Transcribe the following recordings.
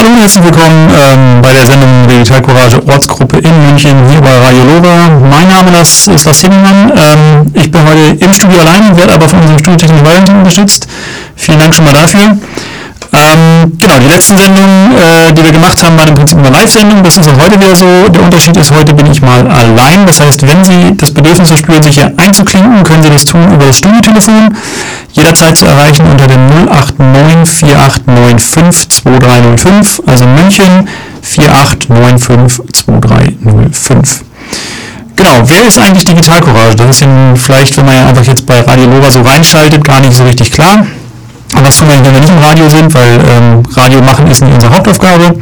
Hallo und herzlich willkommen ähm, bei der Sendung Digital Courage Ortsgruppe in München hier bei Radio Lora. Mein Name das ist Lars Himmelmann. Ähm, ich bin heute im Studio allein, werde aber von unserem Studiotechnik Valentin unterstützt. Vielen Dank schon mal dafür. Ähm, genau, die letzten Sendungen, äh, die wir gemacht haben, waren im Prinzip eine Live-Sendung. Das ist auch heute wieder so. Der Unterschied ist, heute bin ich mal allein. Das heißt, wenn Sie das Bedürfnis verspüren, sich hier einzuklinken, können Sie das tun über das Studiotelefon. Jederzeit zu erreichen unter dem 089 4895 2305, also München 4895 2305. Genau, wer ist eigentlich Digital Courage? Das ist Ihnen vielleicht, wenn man ja einfach jetzt bei Radio Lora so reinschaltet, gar nicht so richtig klar. Das tun wir, wenn wir nicht im Radio sind, weil ähm, Radio machen ist nicht unsere Hauptaufgabe.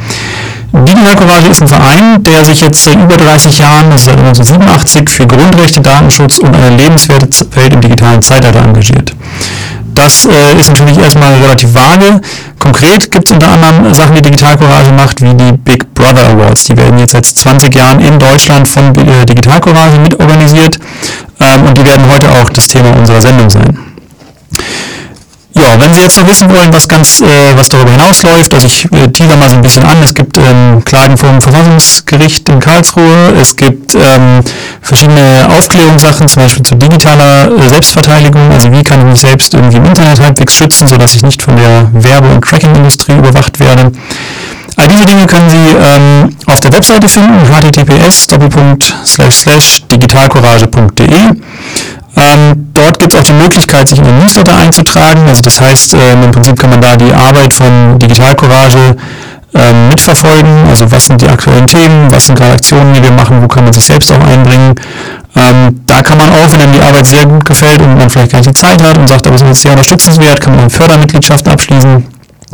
Digital Courage ist ein Verein, der sich jetzt seit über 30 Jahren, also seit 1987, für Grundrechte, Datenschutz und eine lebenswerte Welt im digitalen Zeitalter engagiert. Das äh, ist natürlich erstmal relativ vage. Konkret gibt es unter anderem Sachen, die Digital Courage macht, wie die Big Brother Awards. Die werden jetzt seit 20 Jahren in Deutschland von äh, Digital Courage mitorganisiert ähm, und die werden heute auch das Thema unserer Sendung sein. Ja, wenn Sie jetzt noch wissen wollen, was ganz, äh, was darüber hinausläuft, also ich äh, teaser mal so ein bisschen an, es gibt ähm, Klagen vom Verfassungsgericht in Karlsruhe, es gibt ähm, verschiedene Aufklärungssachen, zum Beispiel zu digitaler äh, Selbstverteidigung, also wie kann ich mich selbst irgendwie im Internet halbwegs schützen, sodass ich nicht von der Werbe- und Tracking-Industrie überwacht werde. All diese Dinge können Sie ähm, auf der Webseite finden, https digitalcourage.de. Ähm, dort gibt es auch die Möglichkeit, sich in den Newsletter einzutragen. Also das heißt, ähm, im Prinzip kann man da die Arbeit von Digital Courage ähm, mitverfolgen. Also was sind die aktuellen Themen, was sind gerade Aktionen, die wir machen, wo kann man sich selbst auch einbringen. Ähm, da kann man auch, wenn einem die Arbeit sehr gut gefällt und man vielleicht gar nicht die Zeit hat und sagt, aber es ist sehr unterstützenswert, kann man eine Fördermitgliedschaft abschließen.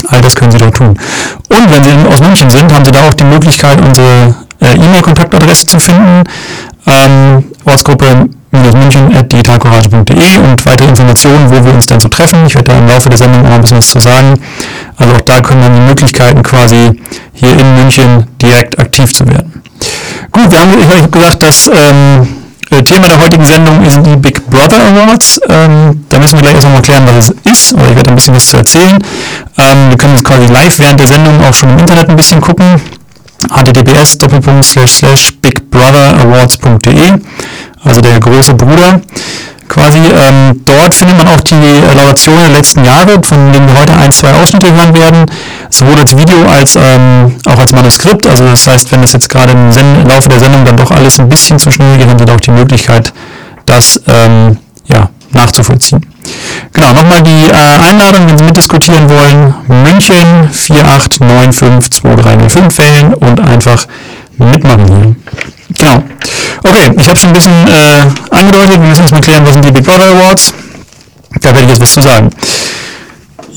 All das können Sie dort tun. Und wenn Sie aus München sind, haben Sie da auch die Möglichkeit, unsere äh, E-Mail-Kontaktadresse zu finden. Ähm, Ortsgruppe münchen.digitalcourage.de und weitere Informationen, wo wir uns dann so treffen. Ich werde da im Laufe der Sendung auch ein bisschen was zu sagen. Also auch da können dann die Möglichkeiten quasi hier in München direkt aktiv zu werden. Gut, wir haben, ich habe gesagt, das ähm, äh, Thema der heutigen Sendung sind die Big Brother Awards. Ähm, da müssen wir gleich erstmal klären, was es ist, oder ich werde ein bisschen was zu erzählen. Ähm, wir können uns quasi live während der Sendung auch schon im Internet ein bisschen gucken https bigbrother.awards.de also der große Bruder quasi. Ähm, dort findet man auch die Laudationen der letzten Jahre, von denen wir heute ein, zwei Ausschnitte hören werden, sowohl als Video als ähm, auch als Manuskript. Also das heißt, wenn das jetzt gerade im Sen Laufe der Sendung dann doch alles ein bisschen zu schnell geht, haben Sie auch die Möglichkeit, das ähm, ja, nachzuvollziehen. Genau, nochmal die äh, Einladung, wenn Sie mitdiskutieren wollen, München 48952305 wählen und einfach mitmachen hier. Genau. Okay, ich habe schon ein bisschen äh, angedeutet, wir müssen uns mal klären, was sind die Big Brother Awards. Da werde ich jetzt was zu sagen.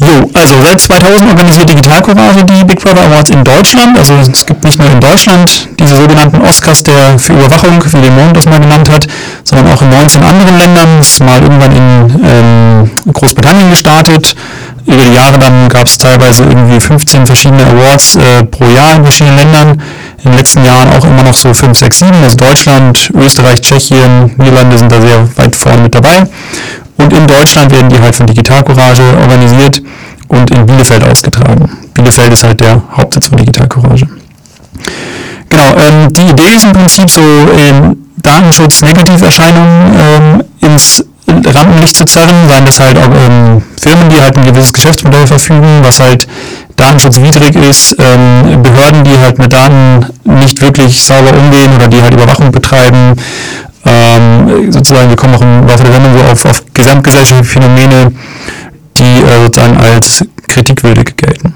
Jo, also seit 2000 organisiert Digital Courage die Big Brother Awards in Deutschland. Also es gibt nicht nur in Deutschland diese sogenannten Oscars der für Überwachung, wie Lemon das mal genannt hat, sondern auch in 19 anderen Ländern. Das ist mal irgendwann in ähm, Großbritannien gestartet. Über die Jahre dann gab es teilweise irgendwie 15 verschiedene Awards äh, pro Jahr in verschiedenen Ländern in den letzten Jahren auch immer noch so 5, 6, 7. Also Deutschland, Österreich, Tschechien, Niederlande sind da sehr weit vorne mit dabei. Und in Deutschland werden die halt von Digital Courage organisiert und in Bielefeld ausgetragen. Bielefeld ist halt der Hauptsitz von Digital Courage. Genau, ähm, die Idee ist im Prinzip so, ähm, Datenschutz-Negativerscheinungen ähm, ins Rampenlicht zu zerren, seien das halt auch ähm, Firmen, die halt ein gewisses Geschäftsmodell verfügen, was halt datenschutzwidrig ist, ähm, Behörden, die halt mit Daten nicht wirklich sauber umgehen oder die halt Überwachung betreiben. Ähm, sozusagen, wir kommen auch im Laufe der Sendung so auf, auf gesamtgesellschaftliche Phänomene, die äh, sozusagen als kritikwürdig gelten.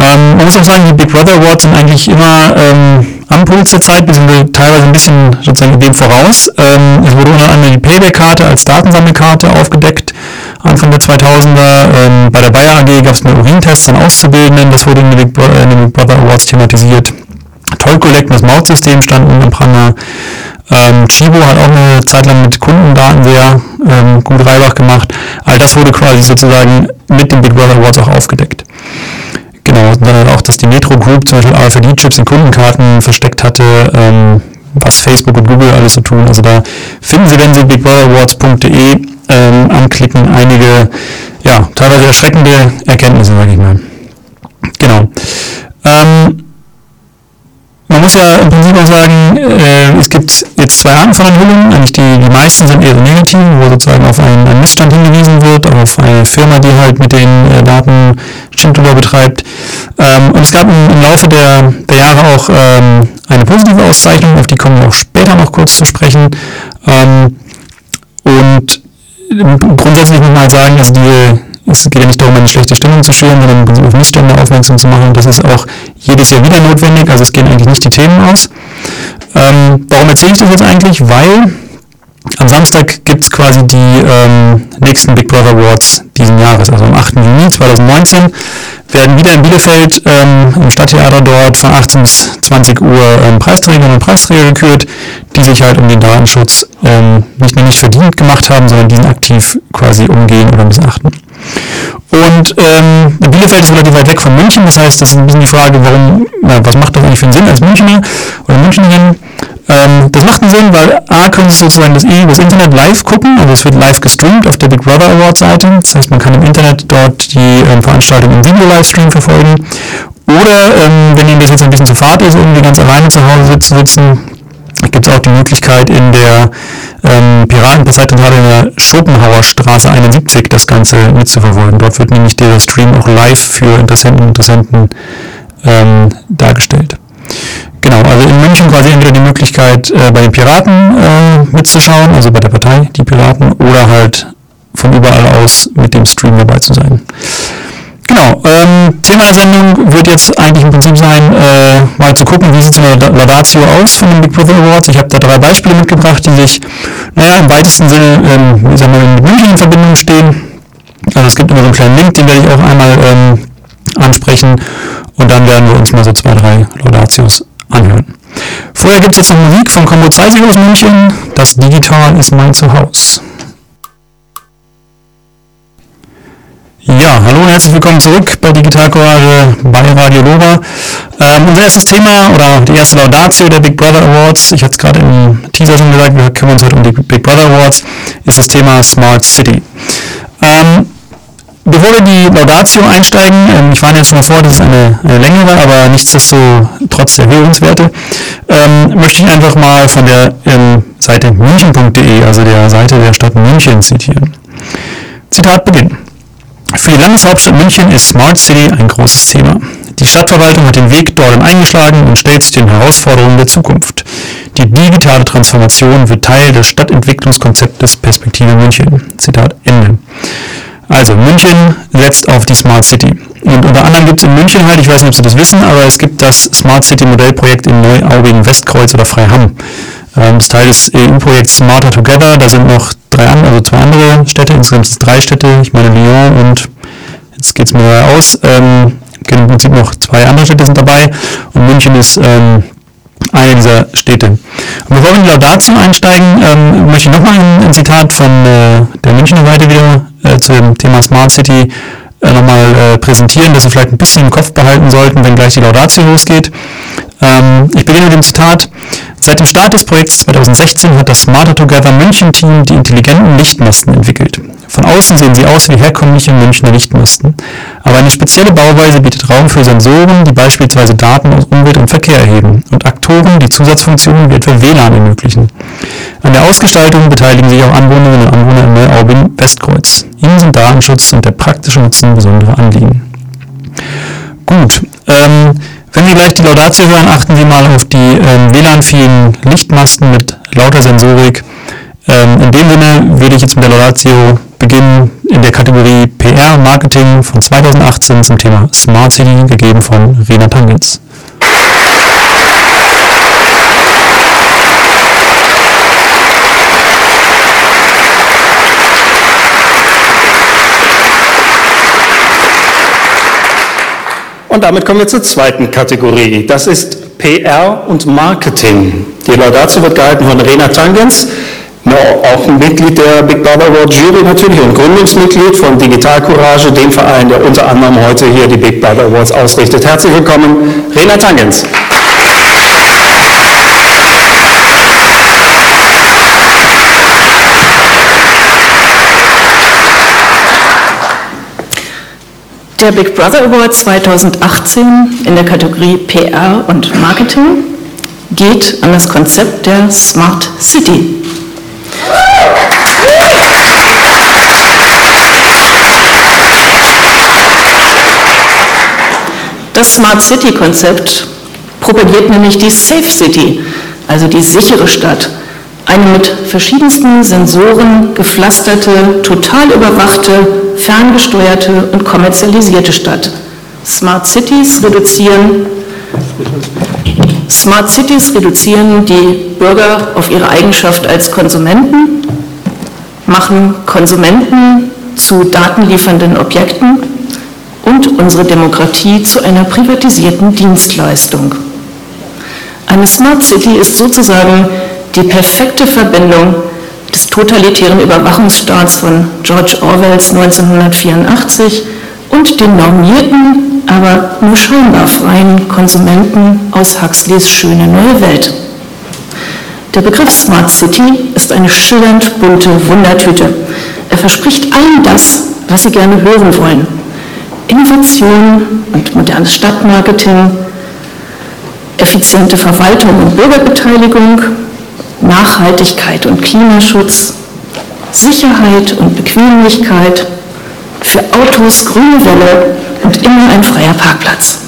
Ähm, man muss auch sagen, die Big Brother Awards sind eigentlich immer ähm, am Puls der Zeit, sind teilweise ein bisschen sozusagen dem voraus. Ähm, es wurde unter anderem die Payback-Karte als Datensammelkarte aufgedeckt, Anfang der 2000er. Ähm, bei der Bayer AG gab es einen Urintest an Auszubildenden, das wurde in den Big, Brother, in den Big Brother Awards thematisiert. Toll Collect, das Mautsystem stand unten im Pranger. Ähm, Chibo hat auch eine Zeit lang mit Kundendaten sehr ähm, gut Reibach gemacht. All das wurde quasi sozusagen mit den Big Brother Awards auch aufgedeckt. Genau, dann auch, dass die Metro Group zum Beispiel RFID-Chips in Kundenkarten versteckt hatte, ähm, was Facebook und Google alles so tun. Also da finden Sie, wenn Sie bigbrotherwards.de ähm, anklicken, einige, ja, teilweise erschreckende Erkenntnisse, sage ich mal. Genau. Ähm, muss ja im Prinzip auch sagen, äh, es gibt zwei Arten von Enthüllungen. Eigentlich die, die meisten sind eher negativ, wo sozusagen auf einen, einen Missstand hingewiesen wird, auf eine Firma, die halt mit den äh, Daten Schindluder betreibt. Ähm, und es gab im, im Laufe der, der Jahre auch ähm, eine positive Auszeichnung, auf die kommen wir auch später noch kurz zu sprechen. Ähm, und grundsätzlich muss man halt sagen, also diese es geht ja nicht darum, eine schlechte Stimmung zu schüren, sondern auf Missstände aufmerksam zu machen. Das ist auch jedes Jahr wieder notwendig, also es gehen eigentlich nicht die Themen aus. Ähm, warum erzähle ich das jetzt eigentlich? Weil am Samstag gibt es quasi die ähm, nächsten Big Brother Awards diesen Jahres, also am 8. Juni 2019 werden wieder in Bielefeld ähm, im Stadttheater dort von 18 bis 20 Uhr ähm, Preisträgerinnen und Preisträger gekürt, die sich halt um den Datenschutz ähm, nicht nur nicht verdient gemacht haben, sondern diesen aktiv quasi umgehen oder missachten. Und ähm, Bielefeld ist relativ weit weg von München, das heißt, das ist ein bisschen die Frage, warum, na, was macht das eigentlich für einen Sinn als Münchner oder Münchnerin? Ähm, das macht einen Sinn, weil A, können Sie sozusagen das, das Internet live gucken, also es wird live gestreamt auf der Big Brother Award Seite, das heißt, man kann im Internet dort die ähm, Veranstaltung im Video-Livestream verfolgen. Oder, ähm, wenn Ihnen das jetzt ein bisschen zu fad ist, irgendwie ganz alleine zu Hause zu sitzen, gibt es auch die Möglichkeit in der ähm, Piratenparteizentrale in der Schopenhauer Straße 71 das Ganze mitzuverfolgen. Dort wird nämlich der Stream auch live für Interessenten und Interessenten ähm, dargestellt. Genau, also in München quasi entweder die Möglichkeit äh, bei den Piraten äh, mitzuschauen, also bei der Partei, die Piraten, oder halt von überall aus mit dem Stream dabei zu sein. Genau, ähm, Thema der Sendung wird jetzt eigentlich im Prinzip sein, äh, mal zu gucken, wie sieht so eine Laudatio aus von den Big Brother Awards. Ich habe da drei Beispiele mitgebracht, die sich, naja, im weitesten Sinne, ähm, ich sag mal, mit München in Verbindung stehen. Also es gibt immer so einen kleinen Link, den werde ich auch einmal ähm, ansprechen und dann werden wir uns mal so zwei, drei Laudatios anhören. Vorher gibt es jetzt noch Musik von Combo 2 aus München. Das Digital ist mein Zuhause. Ja, hallo und herzlich willkommen zurück bei Digital Courage bei Radio Lora. Ähm, unser erstes Thema oder die erste Laudatio der Big Brother Awards, ich hatte es gerade im Teaser schon gesagt, wir kümmern uns heute um die Big Brother Awards, ist das Thema Smart City. Ähm, bevor wir die Laudatio einsteigen, ähm, ich warne jetzt mal vor, das ist eine, eine längere, aber nichtsdestotrotz sehr hörenswerte, ähm, möchte ich einfach mal von der ähm, Seite münchen.de, also der Seite der Stadt München zitieren. Zitat beginnen. Für die Landeshauptstadt München ist Smart City ein großes Thema. Die Stadtverwaltung hat den Weg dorthin eingeschlagen und stellt sich den Herausforderungen der Zukunft. Die digitale Transformation wird Teil des Stadtentwicklungskonzeptes Perspektive München. Zitat Ende. Also München setzt auf die Smart City. Und unter anderem gibt es in München halt, ich weiß nicht, ob Sie das wissen, aber es gibt das Smart City Modellprojekt in Neuaubing, Westkreuz oder Freiham. Ähm, das Teil des EU-Projekts Smarter Together, da sind noch drei also zwei andere Städte, insgesamt drei Städte, ich meine Lyon und jetzt geht es mir aus, ähm, im Prinzip noch zwei andere Städte sind dabei und München ist ähm, eine dieser Städte. Und bevor wir in die Laudatio einsteigen, ähm, möchte ich nochmal ein, ein Zitat von äh, der Münchner Seite wieder äh, zum Thema Smart City äh, nochmal äh, präsentieren, dass Sie vielleicht ein bisschen im Kopf behalten sollten, wenn gleich die Laudatio losgeht. Ähm, ich beginne mit dem Zitat. Seit dem Start des Projekts 2016 hat das Smarter Together München Team die intelligenten Lichtmasten entwickelt. Von außen sehen sie aus wie herkömmliche Münchner Lichtmasten, aber eine spezielle Bauweise bietet Raum für Sensoren, die beispielsweise Daten aus Umwelt und Verkehr erheben und Aktoren, die Zusatzfunktionen wie etwa WLAN ermöglichen. An der Ausgestaltung beteiligen sich auch Anwohnerinnen und Anwohner in Neuaubing-Westkreuz. Ihnen sind Datenschutz und der praktische Nutzen besondere Anliegen. Gut, ähm, wenn Sie gleich die Laudatio hören, achten Sie mal auf die ähm, WLAN-fähigen Lichtmasten mit lauter Sensorik. Ähm, in dem Sinne würde ich jetzt mit der Laudatio beginnen in der Kategorie PR Marketing von 2018 zum Thema Smart City, gegeben von Rena Tangens. Und damit kommen wir zur zweiten Kategorie. Das ist PR und Marketing. Die Laudatio wird gehalten von Rena Tangens, auch ein Mitglied der Big Brother Award Jury natürlich und Gründungsmitglied von Digital Courage, dem Verein, der unter anderem heute hier die Big Brother Awards ausrichtet. Herzlich willkommen, Rena Tangens. Der Big Brother Award 2018 in der Kategorie PR und Marketing geht an das Konzept der Smart City. Das Smart City-Konzept propagiert nämlich die Safe City, also die sichere Stadt. Eine mit verschiedensten Sensoren gepflasterte, total überwachte, ferngesteuerte und kommerzialisierte Stadt. Smart Cities reduzieren Smart Cities reduzieren die Bürger auf ihre Eigenschaft als Konsumenten, machen Konsumenten zu datenliefernden Objekten und unsere Demokratie zu einer privatisierten Dienstleistung. Eine Smart City ist sozusagen die perfekte Verbindung des totalitären Überwachungsstaats von George Orwells 1984 und den normierten, aber nur scheinbar freien Konsumenten aus Huxleys schöne neue Welt. Der Begriff Smart City ist eine schillernd bunte Wundertüte. Er verspricht allen das, was Sie gerne hören wollen. Innovation und modernes Stadtmarketing, effiziente Verwaltung und Bürgerbeteiligung, Nachhaltigkeit und Klimaschutz, Sicherheit und Bequemlichkeit, für Autos grüne Welle und immer ein freier Parkplatz.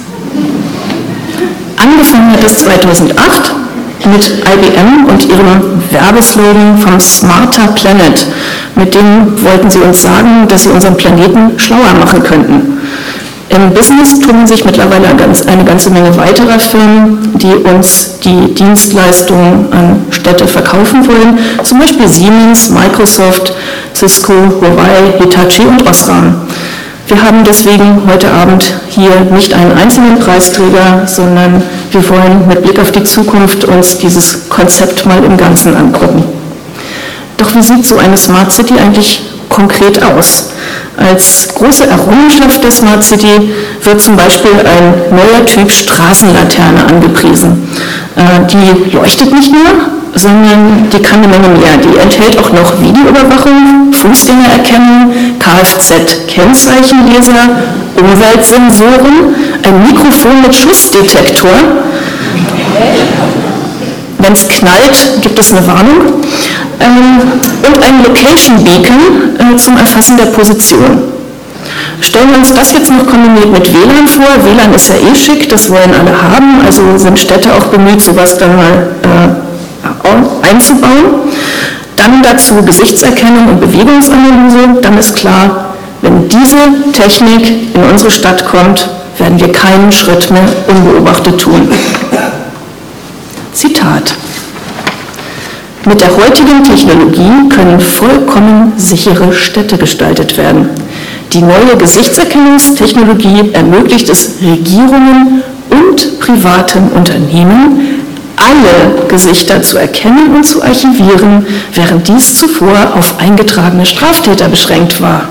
Angefangen hat es 2008 mit IBM und ihrem Werbeslogan vom Smarter Planet. Mit dem wollten sie uns sagen, dass sie unseren Planeten schlauer machen könnten. Im Business tun sich mittlerweile eine ganze Menge weiterer Firmen, die uns die Dienstleistungen an Städte verkaufen wollen, zum Beispiel Siemens, Microsoft, Cisco, Huawei, Hitachi und Osram. Wir haben deswegen heute Abend hier nicht einen einzelnen Preisträger, sondern wir wollen mit Blick auf die Zukunft uns dieses Konzept mal im Ganzen angucken. Doch wie sieht so eine Smart City eigentlich konkret aus? Als große Errungenschaft der Smart City wird zum Beispiel ein neuer Typ Straßenlaterne angepriesen. Äh, die leuchtet nicht nur, sondern die kann eine Menge mehr. Die enthält auch noch Videoüberwachung, Fußgängererkennung, Kfz-Kennzeichenleser, Umweltsensoren, ein Mikrofon mit Schussdetektor. Wenn es knallt, gibt es eine Warnung ähm, und ein Location Beacon äh, zum Erfassen der Position. Stellen wir uns das jetzt noch kombiniert mit WLAN vor. WLAN ist ja eh schick, das wollen alle haben, also sind Städte auch bemüht, sowas dann mal äh, einzubauen. Dann dazu Gesichtserkennung und Bewegungsanalyse. Dann ist klar, wenn diese Technik in unsere Stadt kommt, werden wir keinen Schritt mehr unbeobachtet tun. Zitat. Mit der heutigen Technologie können vollkommen sichere Städte gestaltet werden. Die neue Gesichtserkennungstechnologie ermöglicht es Regierungen und privaten Unternehmen, alle Gesichter zu erkennen und zu archivieren, während dies zuvor auf eingetragene Straftäter beschränkt war.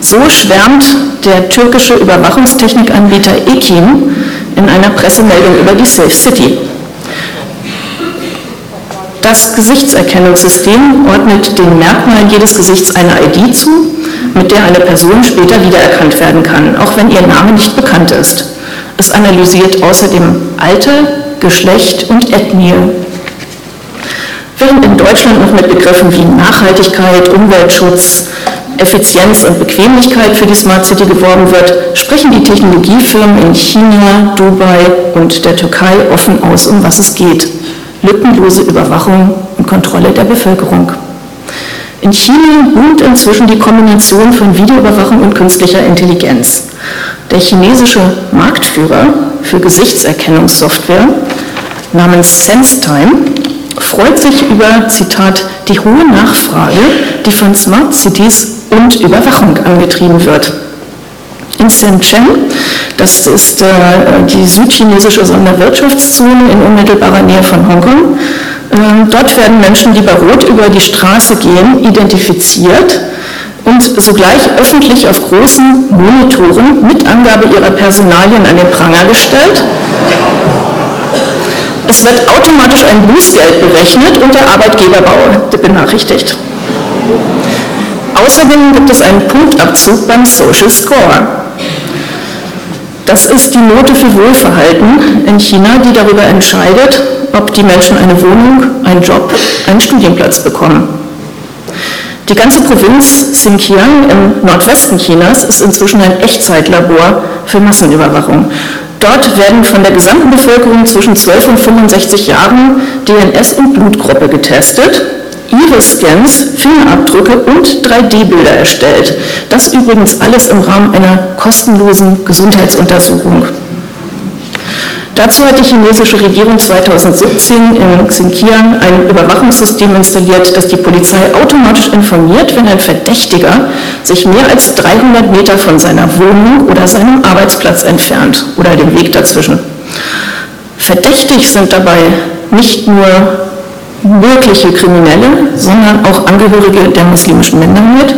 So schwärmt der türkische Überwachungstechnikanbieter Ekim in einer Pressemeldung über die Safe City. Das Gesichtserkennungssystem ordnet den Merkmalen jedes Gesichts eine ID zu, mit der eine Person später wiedererkannt werden kann, auch wenn ihr Name nicht bekannt ist. Es analysiert außerdem Alter, Geschlecht und Ethnie. Während in Deutschland noch mit Begriffen wie Nachhaltigkeit, Umweltschutz, Effizienz und Bequemlichkeit für die Smart City geworben wird, sprechen die Technologiefirmen in China, Dubai und der Türkei offen aus, um was es geht lückenlose Überwachung und Kontrolle der Bevölkerung. In China boomt inzwischen die Kombination von Videoüberwachung und künstlicher Intelligenz. Der chinesische Marktführer für Gesichtserkennungssoftware namens SenseTime freut sich über, Zitat, die hohe Nachfrage, die von Smart Cities und Überwachung angetrieben wird in Shenzhen. Das ist äh, die südchinesische Sonderwirtschaftszone in unmittelbarer Nähe von Hongkong. Ähm, dort werden Menschen, die bei Rot über die Straße gehen, identifiziert und sogleich öffentlich auf großen Monitoren mit Angabe ihrer Personalien an den Pranger gestellt. Es wird automatisch ein Bußgeld berechnet und der Arbeitgeber benachrichtigt. Außerdem gibt es einen Punktabzug beim Social Score. Das ist die Note für Wohlverhalten, in China, die darüber entscheidet, ob die Menschen eine Wohnung, einen Job, einen Studienplatz bekommen. Die ganze Provinz Xinjiang im Nordwesten Chinas ist inzwischen ein Echtzeitlabor für Massenüberwachung. Dort werden von der gesamten Bevölkerung zwischen 12 und 65 Jahren DNS und Blutgruppe getestet, Iris-Scans, Fingerabdrücke und 3D-Bilder erstellt. Das übrigens alles im Rahmen einer kostenlosen Gesundheitsuntersuchung. Dazu hat die chinesische Regierung 2017 in Xinjiang ein Überwachungssystem installiert, das die Polizei automatisch informiert, wenn ein Verdächtiger sich mehr als 300 Meter von seiner Wohnung oder seinem Arbeitsplatz entfernt oder den Weg dazwischen. Verdächtig sind dabei nicht nur wirkliche Kriminelle, sondern auch Angehörige der muslimischen Minderheit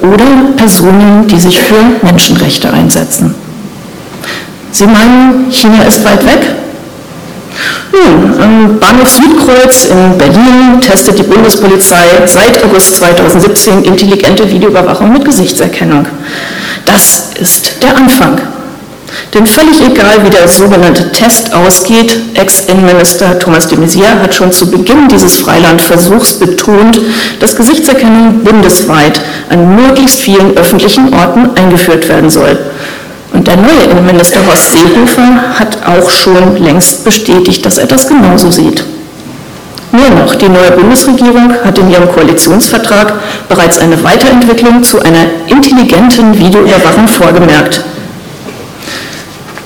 oder Personen, die sich für Menschenrechte einsetzen. Sie meinen, China ist weit weg? Nun, am Bahnhof Südkreuz in Berlin testet die Bundespolizei seit August 2017 intelligente Videoüberwachung mit Gesichtserkennung. Das ist der Anfang. Denn völlig egal, wie der sogenannte Test ausgeht, Ex-Innenminister Thomas de Maizière hat schon zu Beginn dieses Freilandversuchs betont, dass Gesichtserkennung bundesweit an möglichst vielen öffentlichen Orten eingeführt werden soll. Und der neue Innenminister Horst Seehofer hat auch schon längst bestätigt, dass er das genauso sieht. Nur noch, die neue Bundesregierung hat in ihrem Koalitionsvertrag bereits eine Weiterentwicklung zu einer intelligenten Videoüberwachung vorgemerkt.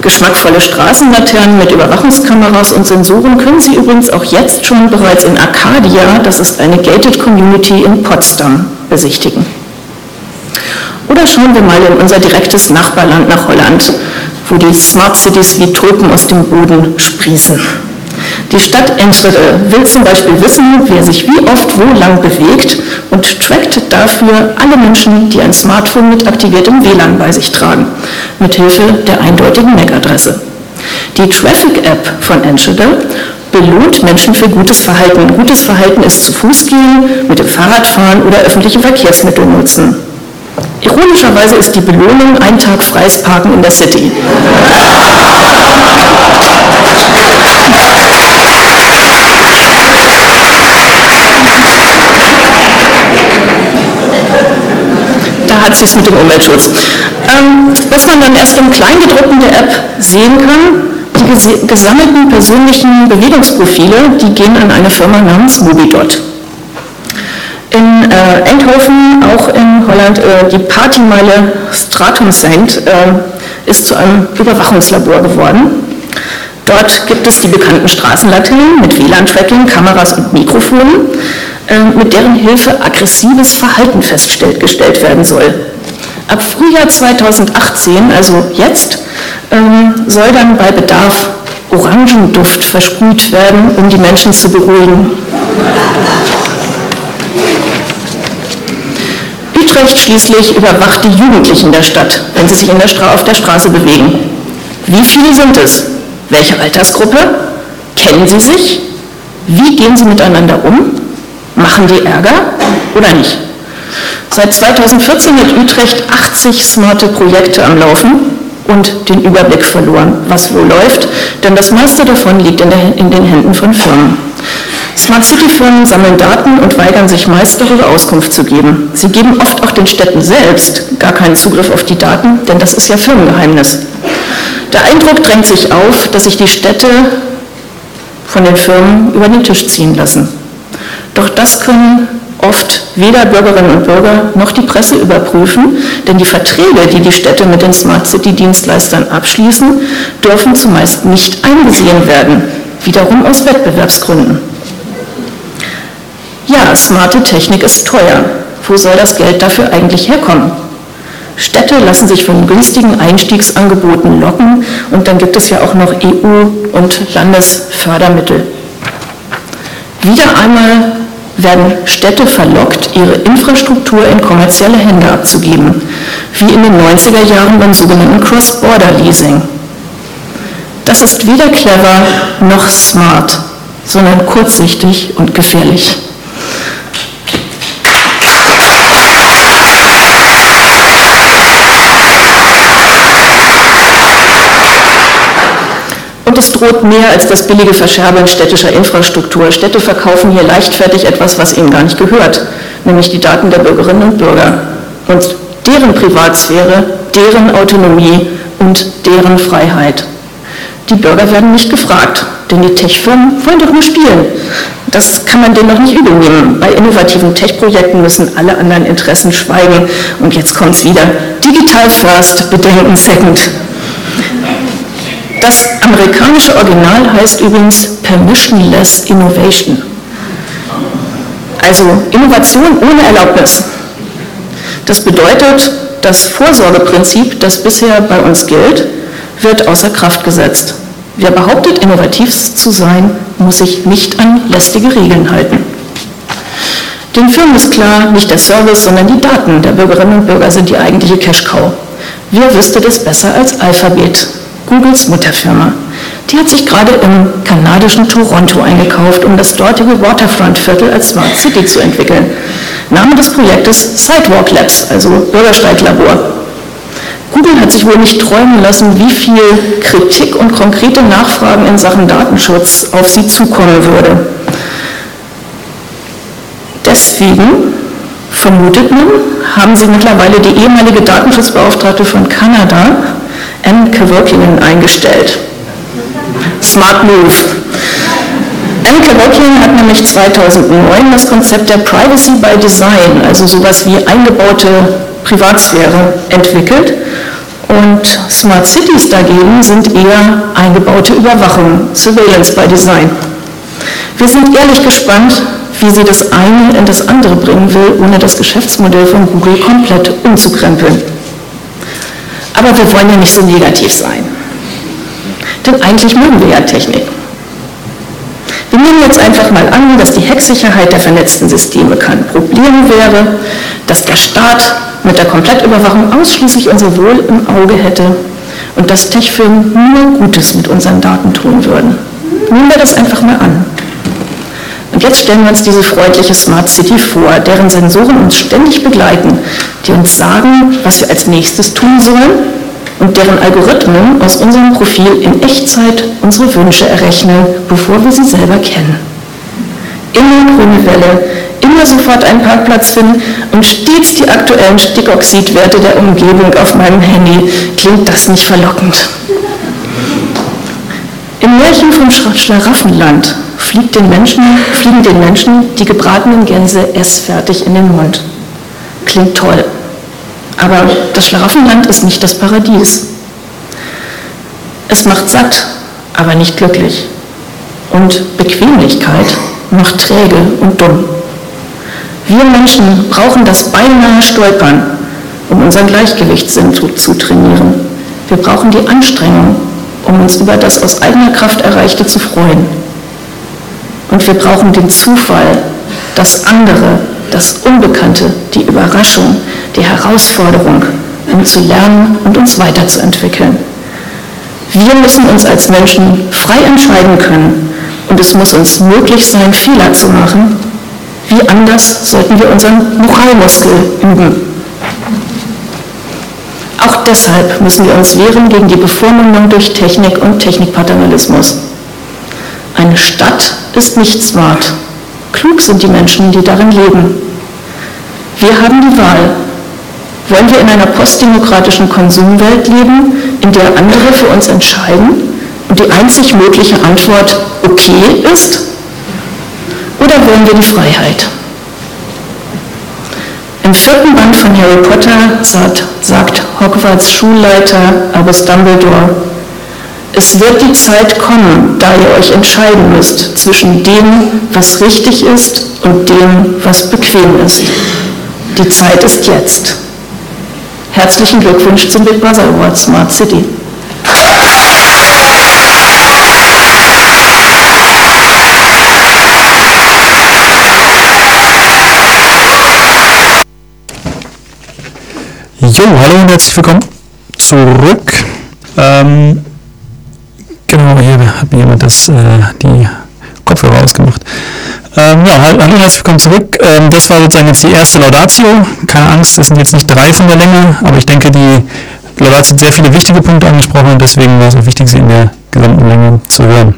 Geschmackvolle Straßenlaternen mit Überwachungskameras und Sensoren können Sie übrigens auch jetzt schon bereits in Arcadia, das ist eine Gated Community in Potsdam, besichtigen. Oder schauen wir mal in unser direktes Nachbarland nach Holland, wo die Smart Cities wie Tulpen aus dem Boden sprießen. Die Stadt Enschede will zum Beispiel wissen, wer sich wie oft wo lang bewegt und trackt dafür alle Menschen, die ein Smartphone mit aktiviertem WLAN bei sich tragen, mithilfe der eindeutigen MAC-Adresse. Die Traffic-App von Enschede belohnt Menschen für gutes Verhalten. Gutes Verhalten ist zu Fuß gehen, mit dem Fahrrad fahren oder öffentliche Verkehrsmittel nutzen. Ironischerweise ist die Belohnung ein Tag freies Parken in der City. Hat mit dem Umweltschutz. Ähm, was man dann erst im Kleingedruckten der App sehen kann, die gesammelten persönlichen Bewegungsprofile, die gehen an eine Firma namens Mobidot in äh, Eindhoven, auch in Holland, äh, die Partymeile Stratum Saint äh, ist zu einem Überwachungslabor geworden. Dort gibt es die bekannten Straßenlaternen mit WLAN-Tracking, Kameras und Mikrofonen, äh, mit deren Hilfe aggressives Verhalten festgestellt werden soll. Ab Frühjahr 2018, also jetzt, ähm, soll dann bei Bedarf Orangenduft versprüht werden, um die Menschen zu beruhigen. Utrecht schließlich überwacht die Jugendlichen der Stadt, wenn sie sich der auf der Straße bewegen. Wie viele sind es? Welche Altersgruppe? Kennen sie sich? Wie gehen sie miteinander um? Machen die Ärger oder nicht? Seit 2014 hat Utrecht 80 smarte Projekte am Laufen und den Überblick verloren, was wo läuft, denn das meiste davon liegt in, der, in den Händen von Firmen. Smart City-Firmen sammeln Daten und weigern sich meist darüber Auskunft zu geben. Sie geben oft auch den Städten selbst gar keinen Zugriff auf die Daten, denn das ist ja Firmengeheimnis. Der Eindruck drängt sich auf, dass sich die Städte von den Firmen über den Tisch ziehen lassen. Doch das können oft weder Bürgerinnen und Bürger noch die Presse überprüfen, denn die Verträge, die die Städte mit den Smart City-Dienstleistern abschließen, dürfen zumeist nicht eingesehen werden, wiederum aus Wettbewerbsgründen. Ja, smarte Technik ist teuer. Wo soll das Geld dafür eigentlich herkommen? Städte lassen sich von günstigen Einstiegsangeboten locken und dann gibt es ja auch noch EU- und Landesfördermittel. Wieder einmal werden Städte verlockt, ihre Infrastruktur in kommerzielle Hände abzugeben, wie in den 90er Jahren beim sogenannten Cross-Border-Leasing. Das ist weder clever noch smart, sondern kurzsichtig und gefährlich. Und es droht mehr als das billige Verscherbeln städtischer Infrastruktur. Städte verkaufen hier leichtfertig etwas, was ihnen gar nicht gehört, nämlich die Daten der Bürgerinnen und Bürger und deren Privatsphäre, deren Autonomie und deren Freiheit. Die Bürger werden nicht gefragt, denn die Tech-Firmen wollen doch nur spielen. Das kann man denen noch nicht übel nehmen. Bei innovativen Tech-Projekten müssen alle anderen Interessen schweigen. Und jetzt kommt es wieder. Digital first, Bedenken second. Das amerikanische Original heißt übrigens Permissionless Innovation. Also Innovation ohne Erlaubnis. Das bedeutet, das Vorsorgeprinzip, das bisher bei uns gilt, wird außer Kraft gesetzt. Wer behauptet, innovativ zu sein, muss sich nicht an lästige Regeln halten. Den Firmen ist klar, nicht der Service, sondern die Daten der Bürgerinnen und Bürger sind die eigentliche Cash-Cow. Wer wüsste das besser als Alphabet, Googles Mutterfirma? Die hat sich gerade im kanadischen Toronto eingekauft, um das dortige Waterfront-Viertel als Smart City zu entwickeln. Name des Projektes Sidewalk Labs, also Bürgersteiglabor. Google hat sich wohl nicht träumen lassen, wie viel Kritik und konkrete Nachfragen in Sachen Datenschutz auf sie zukommen würde. Deswegen, vermutet man, haben sie mittlerweile die ehemalige Datenschutzbeauftragte von Kanada, Anne Kevorkian, eingestellt. Smart Move. Anne Kevorkian hat nämlich 2009 das Konzept der Privacy by Design, also sowas wie eingebaute Privatsphäre, entwickelt und Smart Cities dagegen sind eher eingebaute Überwachung, Surveillance by Design. Wir sind ehrlich gespannt, wie sie das eine in das andere bringen will, ohne das Geschäftsmodell von Google komplett umzukrempeln. Aber wir wollen ja nicht so negativ sein. Denn eigentlich mögen wir ja Technik. Wir nehmen jetzt einfach mal an, dass die Hacksicherheit der vernetzten Systeme kein Problem wäre, dass der Staat mit der Komplettüberwachung ausschließlich unser Wohl im Auge hätte und dass Tech-Firmen nur Gutes mit unseren Daten tun würden. Nehmen wir das einfach mal an. Und jetzt stellen wir uns diese freundliche Smart City vor, deren Sensoren uns ständig begleiten, die uns sagen, was wir als nächstes tun sollen und deren Algorithmen aus unserem Profil in Echtzeit unsere Wünsche errechnen, bevor wir sie selber kennen. Immer grüne Welle, immer sofort einen Parkplatz finden und stets die aktuellen Stickoxidwerte der Umgebung auf meinem Handy. Klingt das nicht verlockend? Im Märchen vom Schlaraffenland den Menschen, fliegen den Menschen die gebratenen Gänse essfertig in den Mund. Klingt toll. Aber das Schlaraffenland ist nicht das Paradies. Es macht satt, aber nicht glücklich. Und Bequemlichkeit macht träge und dumm. Wir Menschen brauchen das beinahe Stolpern, um unseren Gleichgewichtssinn zu, zu trainieren. Wir brauchen die Anstrengung, um uns über das aus eigener Kraft Erreichte zu freuen. Und wir brauchen den Zufall, das andere, das Unbekannte, die Überraschung, die Herausforderung, um zu lernen und uns weiterzuentwickeln. Wir müssen uns als Menschen frei entscheiden können und es muss uns möglich sein, Fehler zu machen wie anders sollten wir unseren Moralmuskel üben? Auch deshalb müssen wir uns wehren gegen die Bevormundung durch Technik und Technikpaternalismus. Eine Stadt ist nicht smart. Klug sind die Menschen, die darin leben. Wir haben die Wahl. Wollen wir in einer postdemokratischen Konsumwelt leben, in der andere für uns entscheiden und die einzig mögliche Antwort okay ist? Oder wollen wir die Freiheit? Im vierten Band von Harry Potter sagt, sagt Hogwarts Schulleiter Albus Dumbledore, es wird die Zeit kommen, da ihr euch entscheiden müsst zwischen dem, was richtig ist und dem, was bequem ist. Die Zeit ist jetzt. Herzlichen Glückwunsch zum Big Brother Award Smart City. Jo, hallo und herzlich willkommen zurück. Ähm, mir jemand das, äh, die Kopfhörer ausgemacht. Ähm, ja, hallo herzlich willkommen zurück. Ähm, das war sozusagen jetzt die erste Laudatio. Keine Angst, es sind jetzt nicht drei von der Länge, aber ich denke, die Laudatio hat sehr viele wichtige Punkte angesprochen und deswegen war es auch wichtig, sie in der gesamten Länge zu hören.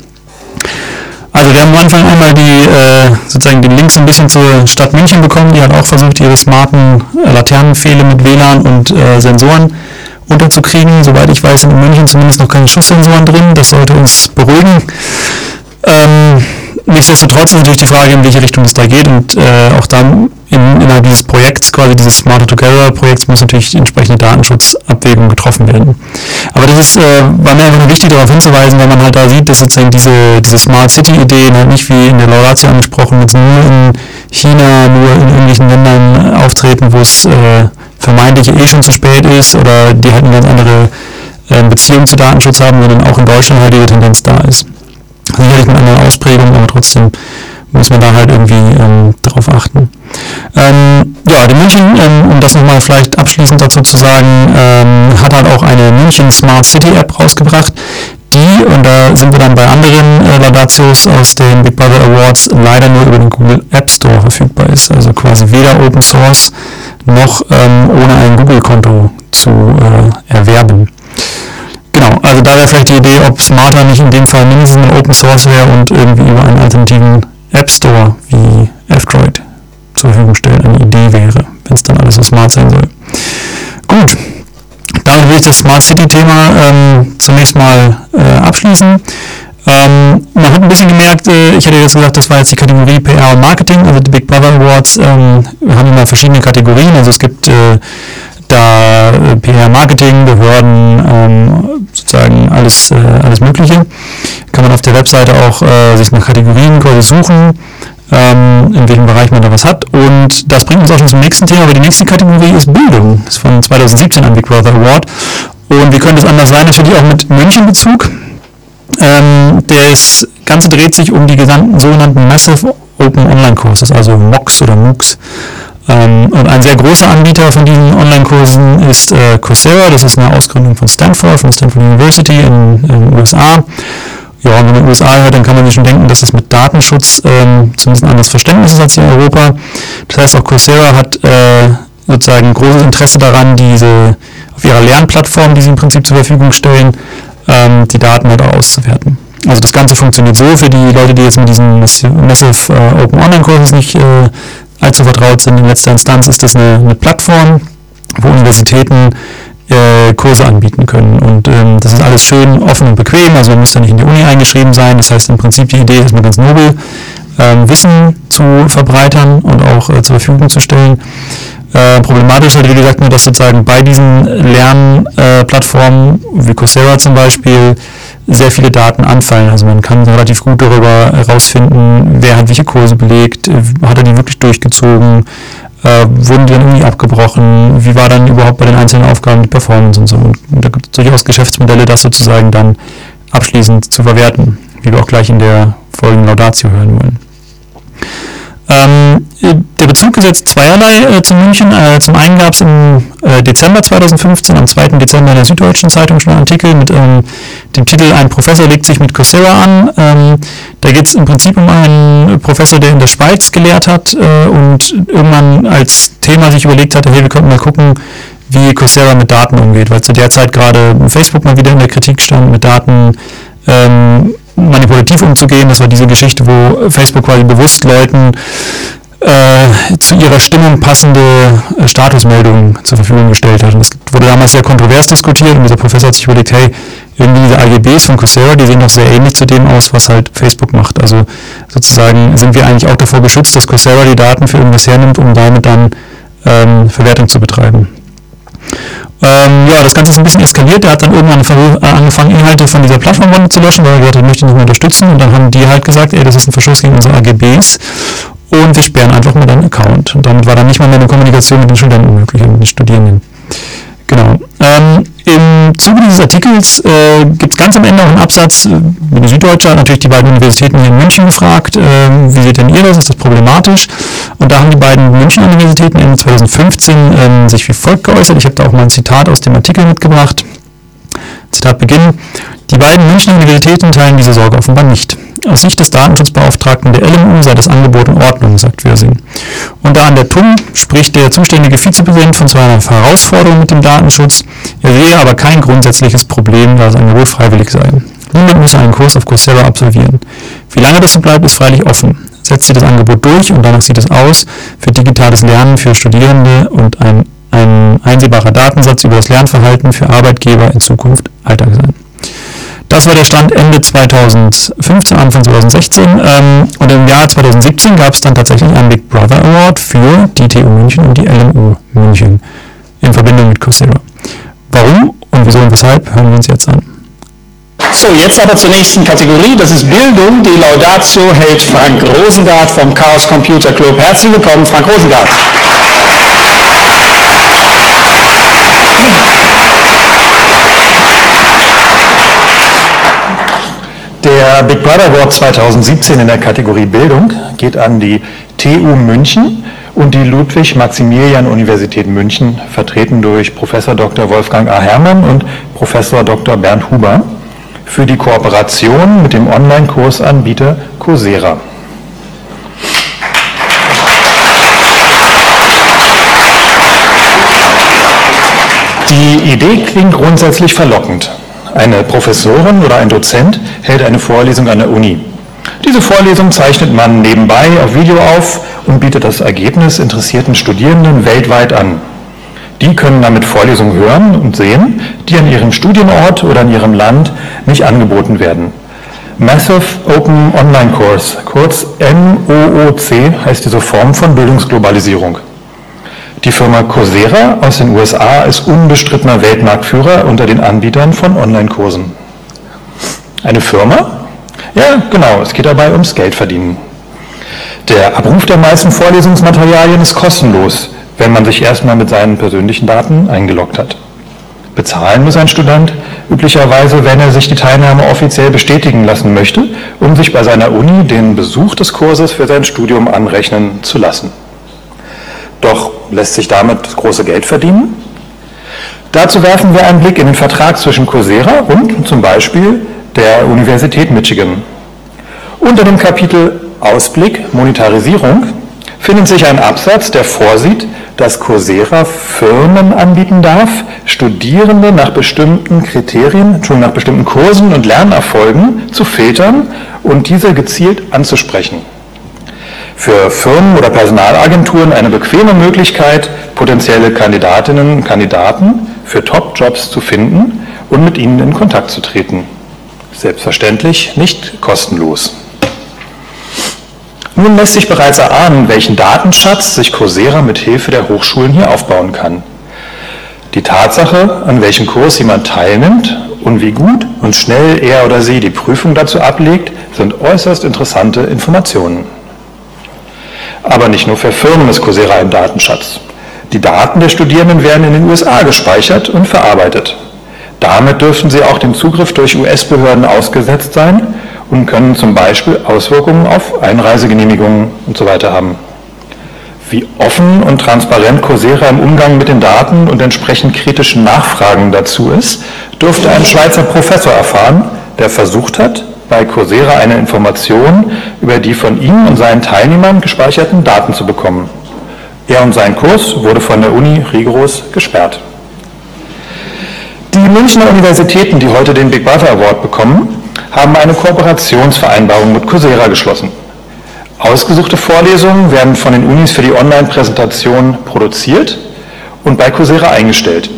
Also wir haben am Anfang einmal die, äh, sozusagen den Link so ein bisschen zur Stadt München bekommen, die hat auch versucht, ihre smarten äh, Laternenpfähle mit WLAN und äh, Sensoren unterzukriegen. Soweit ich weiß, sind in München zumindest noch keine Schusssensoren drin. Das sollte uns beruhigen. Ähm, nichtsdestotrotz ist natürlich die Frage, in welche Richtung es da geht und äh, auch dann in, innerhalb dieses Projekts, quasi dieses Smarter Together Projekts, muss natürlich entsprechende Datenschutzabwägung getroffen werden. Aber das ist, äh, war mir einfach nur wichtig darauf hinzuweisen, weil man halt da sieht, dass sozusagen diese, diese Smart City Ideen halt nicht wie in der Laudatio angesprochen jetzt nur in China, nur in irgendwelchen Ländern auftreten, wo es äh, vermeintlich eh schon zu spät ist oder die halt eine ganz andere äh, Beziehung zu Datenschutz haben, sondern auch in Deutschland halt diese Tendenz da ist. Sicherlich mit einer Ausprägung, aber trotzdem muss man da halt irgendwie ähm, drauf achten. Ähm, ja, die München, ähm, um das nochmal vielleicht abschließend dazu zu sagen, ähm, hat halt auch eine München Smart City App rausgebracht, die, und da sind wir dann bei anderen äh, Laudatios aus den Big Brother Awards, leider nur über den Google App Store verfügbar ist. Also quasi weder Open Source noch ähm, ohne ein Google-Konto zu äh, erwerben. Genau, also da wäre vielleicht die Idee, ob Smarter nicht in dem Fall mindestens ein Open Source wäre und irgendwie über einen alternativen App Store wie F-Droid zur Verfügung stellen, eine Idee wäre, wenn es dann alles so smart sein soll. Gut, damit will ich das Smart City Thema ähm, zunächst mal äh, abschließen. Ähm, man hat ein bisschen gemerkt, äh, ich hatte jetzt gesagt, das war jetzt die Kategorie PR und Marketing, also die Big Brother Awards ähm, haben immer verschiedene Kategorien, also es gibt äh, da äh, PR, Marketing, Behörden, ähm, sozusagen alles, äh, alles Mögliche. Kann man auf der Webseite auch äh, sich nach Kategorien quasi suchen, ähm, in welchem Bereich man da was hat. Und das bringt uns auch schon zum nächsten Thema, aber die nächste Kategorie ist Bildung. Das ist von 2017 am Big Brother Award. Und wie könnte es anders sein? Natürlich auch mit München-Bezug. Ähm, das Ganze dreht sich um die gesamten sogenannten Massive Open Online Courses, also MOOCs oder MOOCs. Ähm, und ein sehr großer Anbieter von diesen Online-Kursen ist äh, Coursera. Das ist eine Ausgründung von Stanford, von Stanford University in den USA. Ja, wenn man in den USA hört, dann kann man sich schon denken, dass das mit Datenschutz ähm, zumindest ein anderes Verständnis ist als hier in Europa. Das heißt, auch Coursera hat äh, sozusagen großes Interesse daran, diese auf ihrer Lernplattform, die sie im Prinzip zur Verfügung stellen, ähm, die Daten halt auch auszuwerten. Also das Ganze funktioniert so für die Leute, die jetzt mit diesen Massive äh, Open Online Courses nicht äh, allzu vertraut sind. In letzter Instanz ist das eine, eine Plattform, wo Universitäten äh, Kurse anbieten können. Und ähm, das ist alles schön offen und bequem, also man muss ja nicht in die Uni eingeschrieben sein. Das heißt im Prinzip die Idee ist mir ganz nobel, ähm, Wissen zu verbreitern und auch äh, zur Verfügung zu stellen. Äh, problematisch halt, wie gesagt, nur, dass sozusagen bei diesen Lernplattformen, äh, wie Coursera zum Beispiel, sehr viele Daten anfallen. Also man kann relativ gut darüber herausfinden, wer hat welche Kurse belegt, äh, hat er die wirklich durchgezogen, äh, wurden die dann irgendwie abgebrochen, wie war dann überhaupt bei den einzelnen Aufgaben die Performance und so. Und da gibt es durchaus Geschäftsmodelle, das sozusagen dann abschließend zu verwerten, wie wir auch gleich in der folgenden Laudatio hören wollen. Ähm, der Bezug ist jetzt zweierlei äh, zu München. Äh, zum einen gab es im äh, Dezember 2015, am 2. Dezember in der Süddeutschen Zeitung schon einen Artikel mit ähm, dem Titel Ein Professor legt sich mit Coursera an. Ähm, da geht es im Prinzip um einen Professor, der in der Schweiz gelehrt hat äh, und irgendwann als Thema sich überlegt hat, hey, wir könnten mal gucken, wie Coursera mit Daten umgeht, weil zu der Zeit gerade Facebook mal wieder in der Kritik stand mit Daten. Ähm, manipulativ umzugehen. Das war diese Geschichte, wo Facebook quasi bewusst Leuten äh, zu ihrer Stimmung passende äh, Statusmeldungen zur Verfügung gestellt hat. Und das wurde damals sehr kontrovers diskutiert und dieser Professor hat sich überlegt, hey, irgendwie diese AGBs von Coursera, die sehen doch sehr ähnlich zu dem aus, was halt Facebook macht. Also sozusagen sind wir eigentlich auch davor geschützt, dass Coursera die Daten für irgendwas hernimmt, um damit dann ähm, Verwertung zu betreiben. Ähm, ja, das Ganze ist ein bisschen eskaliert. Er hat dann irgendwann äh, angefangen, Inhalte von dieser Plattform zu löschen, weil er gesagt hat, er möchte nicht mehr unterstützen. Und dann haben die halt gesagt, ey, das ist ein Verschluss gegen unsere AGBs und wir sperren einfach mal deinen Account. Und damit war dann nicht mal mehr eine Kommunikation mit den Studenten möglich, mit den Studierenden. Genau. Ähm, Im Zuge dieses Artikels äh, gibt es ganz am Ende auch einen Absatz, äh, die Süddeutsche hat natürlich die beiden Universitäten hier in München gefragt, äh, wie seht denn ihr das, ist das problematisch? Und da haben die beiden München-Universitäten in 2015 ähm, sich wie folgt geäußert. Ich habe da auch mal ein Zitat aus dem Artikel mitgebracht. Zitat Beginn. Die beiden Münchner Universitäten teilen diese Sorge offenbar nicht. Aus Sicht des Datenschutzbeauftragten der LMU sei das Angebot in Ordnung, sagt Wirsing. Und da an der TUM spricht der zuständige Vizepräsident von so einer Herausforderung mit dem Datenschutz. Er sehe aber kein grundsätzliches Problem, da das Angebot freiwillig sei. Niemand muss einen Kurs auf Coursera absolvieren. Wie lange das so bleibt, ist freilich offen. Setzt sich das Angebot durch und danach sieht es aus, für digitales Lernen für Studierende und ein, ein einsehbarer Datensatz über das Lernverhalten für Arbeitgeber in Zukunft Alltag sein. Das war der Stand Ende 2015, Anfang 2016. Ähm, und im Jahr 2017 gab es dann tatsächlich einen Big Brother Award für die TU München und die LMU München in Verbindung mit Coursera. Warum und wieso und weshalb hören wir uns jetzt an. So, jetzt aber zur nächsten Kategorie, das ist Bildung. Die Laudatio hält Frank Rosengart vom Chaos Computer Club. Herzlich willkommen, Frank Rosengart. Der Big Brother Award 2017 in der Kategorie Bildung geht an die TU München und die Ludwig-Maximilian-Universität München, vertreten durch Professor Dr. Wolfgang A. Herrmann und Professor Dr. Bernd Huber, für die Kooperation mit dem Online-Kursanbieter Coursera. Die Idee klingt grundsätzlich verlockend. Eine Professorin oder ein Dozent hält eine Vorlesung an der Uni. Diese Vorlesung zeichnet man nebenbei auf Video auf und bietet das Ergebnis interessierten Studierenden weltweit an. Die können damit Vorlesungen hören und sehen, die an ihrem Studienort oder in ihrem Land nicht angeboten werden. Massive Open Online Course, kurz MOOC, heißt diese Form von Bildungsglobalisierung. Die Firma Coursera aus den USA ist unbestrittener Weltmarktführer unter den Anbietern von Online-Kursen. Eine Firma? Ja, genau, es geht dabei ums Geldverdienen. Der Abruf der meisten Vorlesungsmaterialien ist kostenlos, wenn man sich erstmal mit seinen persönlichen Daten eingeloggt hat. Bezahlen muss ein Student üblicherweise, wenn er sich die Teilnahme offiziell bestätigen lassen möchte, um sich bei seiner Uni den Besuch des Kurses für sein Studium anrechnen zu lassen. Doch lässt sich damit große Geld verdienen? Dazu werfen wir einen Blick in den Vertrag zwischen Coursera und zum Beispiel der Universität Michigan. Unter dem Kapitel Ausblick Monetarisierung findet sich ein Absatz, der vorsieht, dass Coursera Firmen anbieten darf, Studierende nach bestimmten Kriterien, schon nach bestimmten Kursen und Lernerfolgen zu filtern und diese gezielt anzusprechen für Firmen oder Personalagenturen eine bequeme Möglichkeit, potenzielle Kandidatinnen und Kandidaten für Top-Jobs zu finden und mit ihnen in Kontakt zu treten. Selbstverständlich nicht kostenlos. Nun lässt sich bereits erahnen, welchen Datenschatz sich Coursera mit Hilfe der Hochschulen hier aufbauen kann. Die Tatsache, an welchem Kurs jemand teilnimmt und wie gut und schnell er oder sie die Prüfung dazu ablegt, sind äußerst interessante Informationen. Aber nicht nur für Firmen ist Coursera ein Datenschatz. Die Daten der Studierenden werden in den USA gespeichert und verarbeitet. Damit dürften sie auch dem Zugriff durch US-Behörden ausgesetzt sein und können zum Beispiel Auswirkungen auf Einreisegenehmigungen und so haben. Wie offen und transparent Coursera im Umgang mit den Daten und entsprechend kritischen Nachfragen dazu ist, durfte ein Schweizer Professor erfahren, der versucht hat, bei Coursera eine Information über die von ihm und seinen Teilnehmern gespeicherten Daten zu bekommen. Er und sein Kurs wurde von der Uni rigoros gesperrt. Die Münchner Universitäten, die heute den Big Brother Award bekommen, haben eine Kooperationsvereinbarung mit Coursera geschlossen. Ausgesuchte Vorlesungen werden von den Unis für die Online-Präsentation produziert und bei Coursera eingestellt.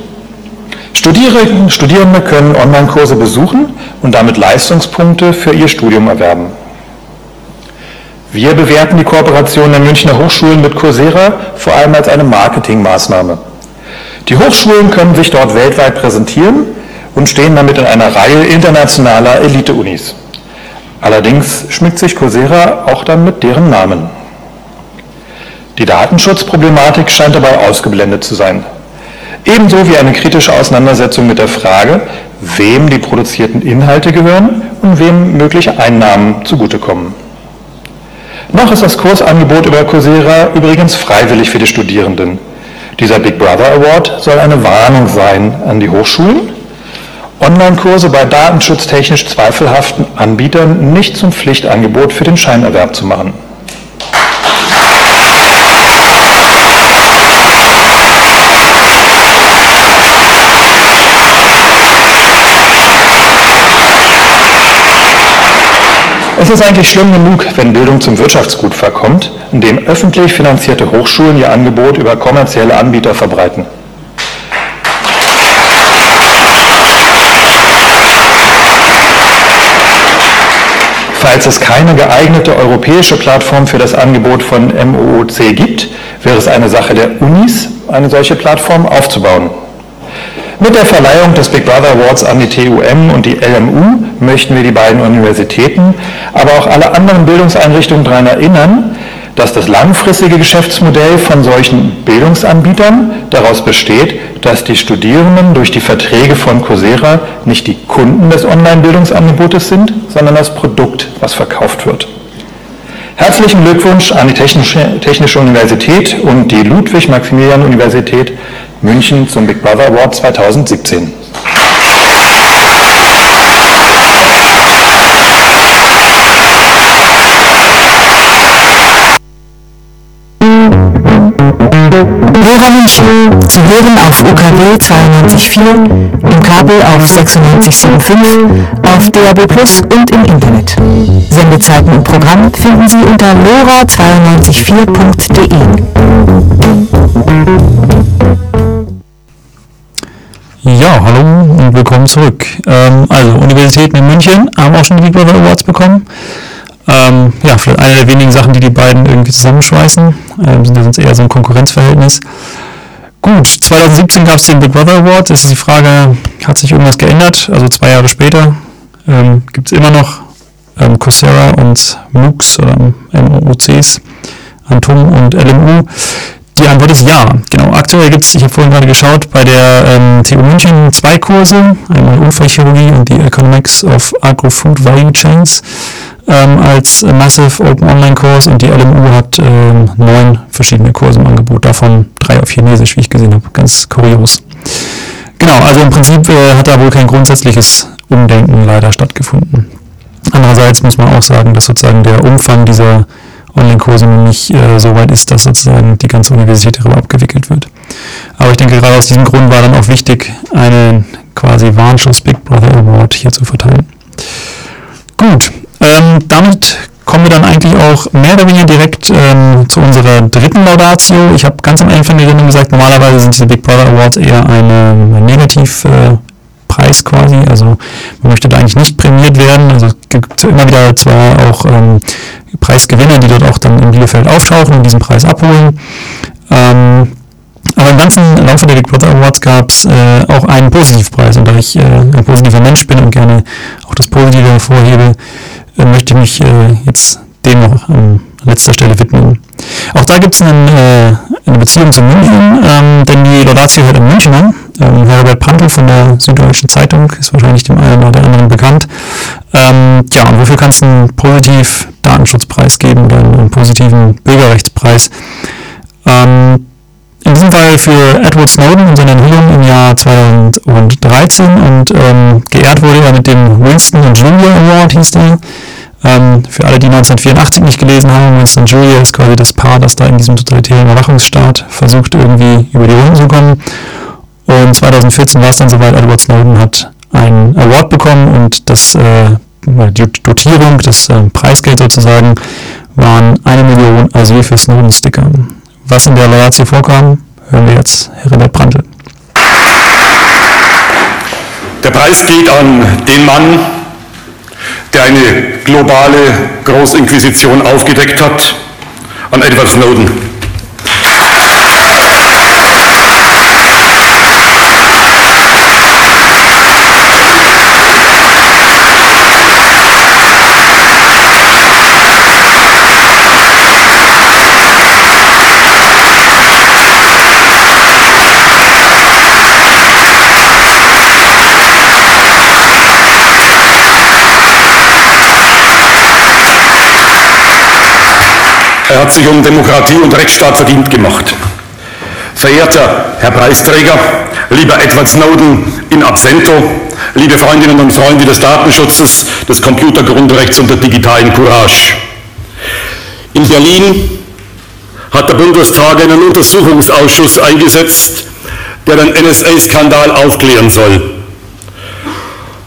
Studierende können Online-Kurse besuchen und damit Leistungspunkte für ihr Studium erwerben. Wir bewerten die Kooperation der Münchner Hochschulen mit Coursera vor allem als eine Marketingmaßnahme. Die Hochschulen können sich dort weltweit präsentieren und stehen damit in einer Reihe internationaler Elite-Unis. Allerdings schmückt sich Coursera auch dann mit deren Namen. Die Datenschutzproblematik scheint dabei ausgeblendet zu sein. Ebenso wie eine kritische Auseinandersetzung mit der Frage, wem die produzierten Inhalte gehören und wem mögliche Einnahmen zugutekommen. Noch ist das Kursangebot über Coursera übrigens freiwillig für die Studierenden. Dieser Big Brother Award soll eine Warnung sein an die Hochschulen, Online-Kurse bei datenschutztechnisch zweifelhaften Anbietern nicht zum Pflichtangebot für den Scheinerwerb zu machen. Es ist eigentlich schlimm genug, wenn Bildung zum Wirtschaftsgut verkommt, indem öffentlich finanzierte Hochschulen ihr Angebot über kommerzielle Anbieter verbreiten. Falls es keine geeignete europäische Plattform für das Angebot von MOOC gibt, wäre es eine Sache der Unis, eine solche Plattform aufzubauen. Mit der Verleihung des Big Brother Awards an die TUM und die LMU möchten wir die beiden Universitäten, aber auch alle anderen Bildungseinrichtungen daran erinnern, dass das langfristige Geschäftsmodell von solchen Bildungsanbietern daraus besteht, dass die Studierenden durch die Verträge von Coursera nicht die Kunden des Online-Bildungsangebotes sind, sondern das Produkt, was verkauft wird. Herzlichen Glückwunsch an die Technische, Universität und die Ludwig-Maximilian-Universität München zum Big Brother Award 2017. Lora München. Sie hören auf UKW 92.4, im Kabel auf 96.75, auf DAB Plus und im Internet. Sendezeiten und Programm finden Sie unter lora924.de. Ja, hallo und willkommen zurück. Ähm, also, Universitäten in München haben auch schon die Big Brother Awards bekommen. Ähm, ja, vielleicht eine der wenigen Sachen, die die beiden irgendwie zusammenschweißen. Ähm, sind ja sonst eher so ein Konkurrenzverhältnis. Gut, 2017 gab es den Big Brother Award. Es ist die Frage, hat sich irgendwas geändert? Also zwei Jahre später ähm, gibt es immer noch ähm, Coursera und MOOCs oder MOOCs, Antum und LMU, die Antwort ist ja. Genau. Aktuell gibt es, ich habe vorhin gerade geschaut, bei der ähm, TU München zwei Kurse, einmal Unfallchirurgie und die Economics of Agro-Food Value Chains ähm, als Massive Open Online Kurs und die LMU hat ähm, neun verschiedene Kurse im Angebot, davon drei auf Chinesisch, wie ich gesehen habe. Ganz kurios. Genau, also im Prinzip äh, hat da wohl kein grundsätzliches Umdenken leider stattgefunden. Andererseits muss man auch sagen, dass sozusagen der Umfang dieser Online-Kurse nicht äh, so weit ist, dass sozusagen die ganze Universität darüber abgewickelt wird. Aber ich denke, gerade aus diesem Grund war dann auch wichtig, einen quasi Warnschuss Big Brother Award hier zu verteilen. Gut, ähm, damit kommen wir dann eigentlich auch mehr oder weniger direkt ähm, zu unserer dritten Laudatio. Ich habe ganz am Anfang der Sendung gesagt, normalerweise sind diese Big Brother Awards eher eine, ein Negativ- äh, Preis quasi. Also man möchte da eigentlich nicht prämiert werden. Also es gibt immer wieder zwar auch ähm, Preisgewinner, die dort auch dann in Bielefeld auftauchen und diesen Preis abholen. Ähm, aber im ganzen Laufe der Big Brother Awards gab es äh, auch einen Positivpreis. Und da ich äh, ein positiver Mensch bin und gerne auch das Positive hervorhebe, äh, möchte ich mich äh, jetzt dem noch an letzter Stelle widmen. Auch da gibt es äh, eine Beziehung zu München, ähm, denn die Laudatio hört in München an. Ähm, Herbert Pantel von der Süddeutschen Zeitung ist wahrscheinlich dem einen oder anderen bekannt. Ähm, ja, und wofür kannst du einen positiv Datenschutzpreis geben oder einen, positiven Bürgerrechtspreis? Ähm, in diesem Fall für Edward Snowden und seine Enthüllung im Jahr 2013 und ähm, geehrt wurde er mit dem Winston Julia Award, hieß der. Ähm, für alle, die 1984 nicht gelesen haben, Winston Julia ist quasi das Paar, das da in diesem totalitären Überwachungsstaat versucht, irgendwie über die Runden zu kommen. Und 2014 war es dann soweit, Edward Snowden hat einen Award bekommen und das, äh, die Dotierung, das äh, Preisgeld sozusagen, waren eine Million Asyl für Snowden-Sticker. Was in der Laudatio vorkam, hören wir jetzt Herbert Brandl. Der Preis geht an den Mann, der eine globale Großinquisition aufgedeckt hat, an Edward Snowden. Er hat sich um Demokratie und Rechtsstaat verdient gemacht. Verehrter Herr Preisträger, lieber Edward Snowden in absento, liebe Freundinnen und Freunde des Datenschutzes, des Computergrundrechts und der digitalen Courage. In Berlin hat der Bundestag einen Untersuchungsausschuss eingesetzt, der den NSA-Skandal aufklären soll.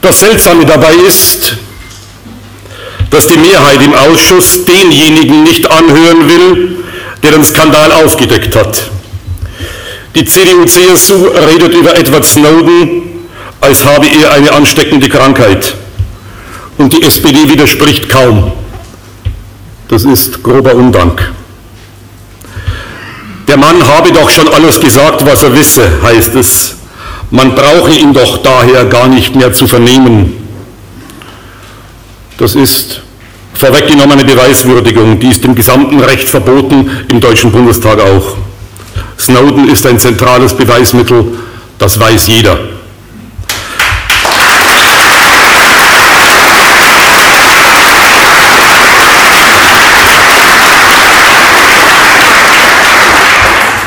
Das Seltsame dabei ist, dass die Mehrheit im Ausschuss denjenigen nicht anhören will, der den Skandal aufgedeckt hat. Die CDU-CSU redet über Edward Snowden, als habe er eine ansteckende Krankheit. Und die SPD widerspricht kaum. Das ist grober Undank. Der Mann habe doch schon alles gesagt, was er wisse, heißt es. Man brauche ihn doch daher gar nicht mehr zu vernehmen. Das ist vorweggenommene Beweiswürdigung, die ist im gesamten Recht verboten, im Deutschen Bundestag auch. Snowden ist ein zentrales Beweismittel, das weiß jeder.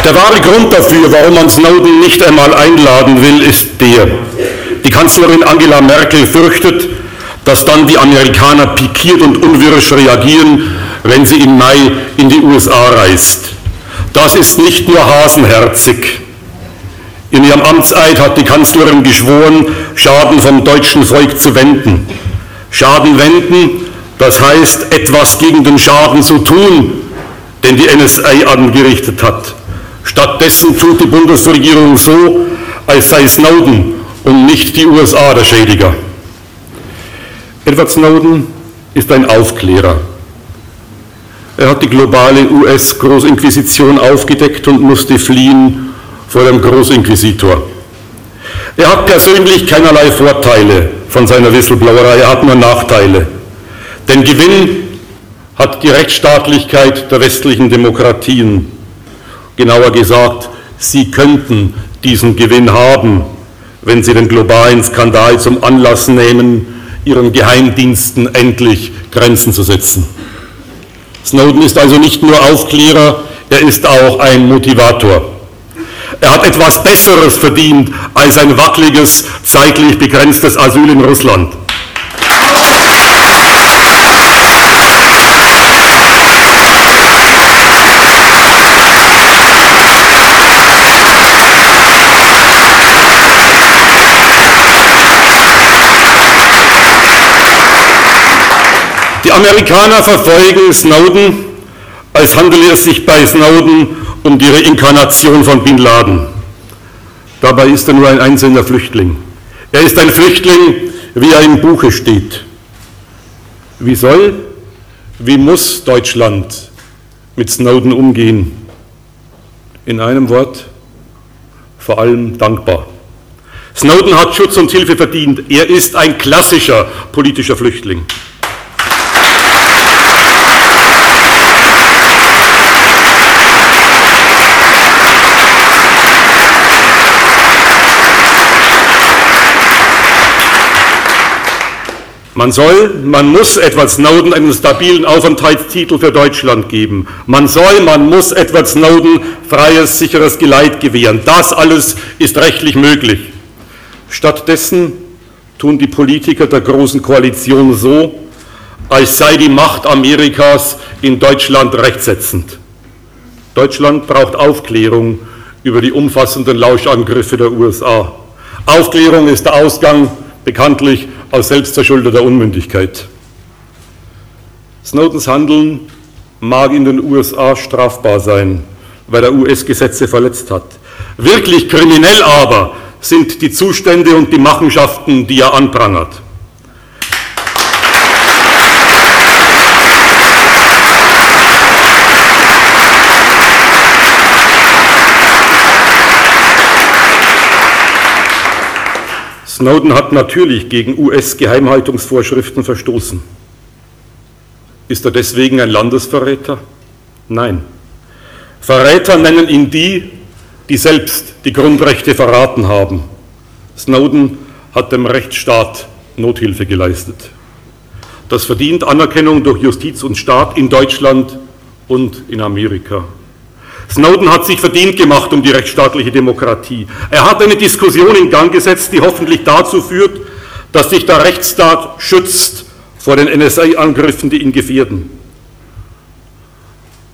Der wahre Grund dafür, warum man Snowden nicht einmal einladen will, ist der. Die Kanzlerin Angela Merkel fürchtet, dass dann die Amerikaner pikiert und unwirsch reagieren, wenn sie im Mai in die USA reist. Das ist nicht nur hasenherzig. In ihrem Amtseid hat die Kanzlerin geschworen, Schaden vom deutschen Volk zu wenden. Schaden wenden, das heißt etwas gegen den Schaden zu tun, den die NSA angerichtet hat. Stattdessen tut die Bundesregierung so, als sei Snowden und nicht die USA der Schädiger. Edward Snowden ist ein Aufklärer. Er hat die globale US-Großinquisition aufgedeckt und musste fliehen vor dem Großinquisitor. Er hat persönlich keinerlei Vorteile von seiner Whistleblowerei, er hat nur Nachteile. Den Gewinn hat die Rechtsstaatlichkeit der westlichen Demokratien Genauer gesagt, sie könnten diesen Gewinn haben, wenn sie den globalen Skandal zum Anlass nehmen, ihren Geheimdiensten endlich Grenzen zu setzen. Snowden ist also nicht nur Aufklärer, er ist auch ein Motivator. Er hat etwas Besseres verdient als ein wackeliges, zeitlich begrenztes Asyl in Russland. Die Amerikaner verfolgen Snowden, als handele es sich bei Snowden um die Reinkarnation von Bin Laden. Dabei ist er nur ein einzelner Flüchtling. Er ist ein Flüchtling, wie er im Buche steht. Wie soll, wie muss Deutschland mit Snowden umgehen? In einem Wort, vor allem dankbar. Snowden hat Schutz und Hilfe verdient. Er ist ein klassischer politischer Flüchtling. Man soll, man muss Edward Snowden einen stabilen Aufenthaltstitel für Deutschland geben. Man soll, man muss Edward Snowden freies, sicheres Geleit gewähren. Das alles ist rechtlich möglich. Stattdessen tun die Politiker der Großen Koalition so, als sei die Macht Amerikas in Deutschland rechtsetzend. Deutschland braucht Aufklärung über die umfassenden Lauschangriffe der USA. Aufklärung ist der Ausgang bekanntlich aus selbstverschuldeter Unmündigkeit. Snowdens Handeln mag in den USA strafbar sein, weil er US-Gesetze verletzt hat. Wirklich kriminell aber sind die Zustände und die Machenschaften, die er anprangert. Snowden hat natürlich gegen US-Geheimhaltungsvorschriften verstoßen. Ist er deswegen ein Landesverräter? Nein. Verräter nennen ihn die, die selbst die Grundrechte verraten haben. Snowden hat dem Rechtsstaat Nothilfe geleistet. Das verdient Anerkennung durch Justiz und Staat in Deutschland und in Amerika. Snowden hat sich verdient gemacht um die rechtsstaatliche Demokratie. Er hat eine Diskussion in Gang gesetzt, die hoffentlich dazu führt, dass sich der Rechtsstaat schützt vor den NSA-Angriffen, die ihn gefährden.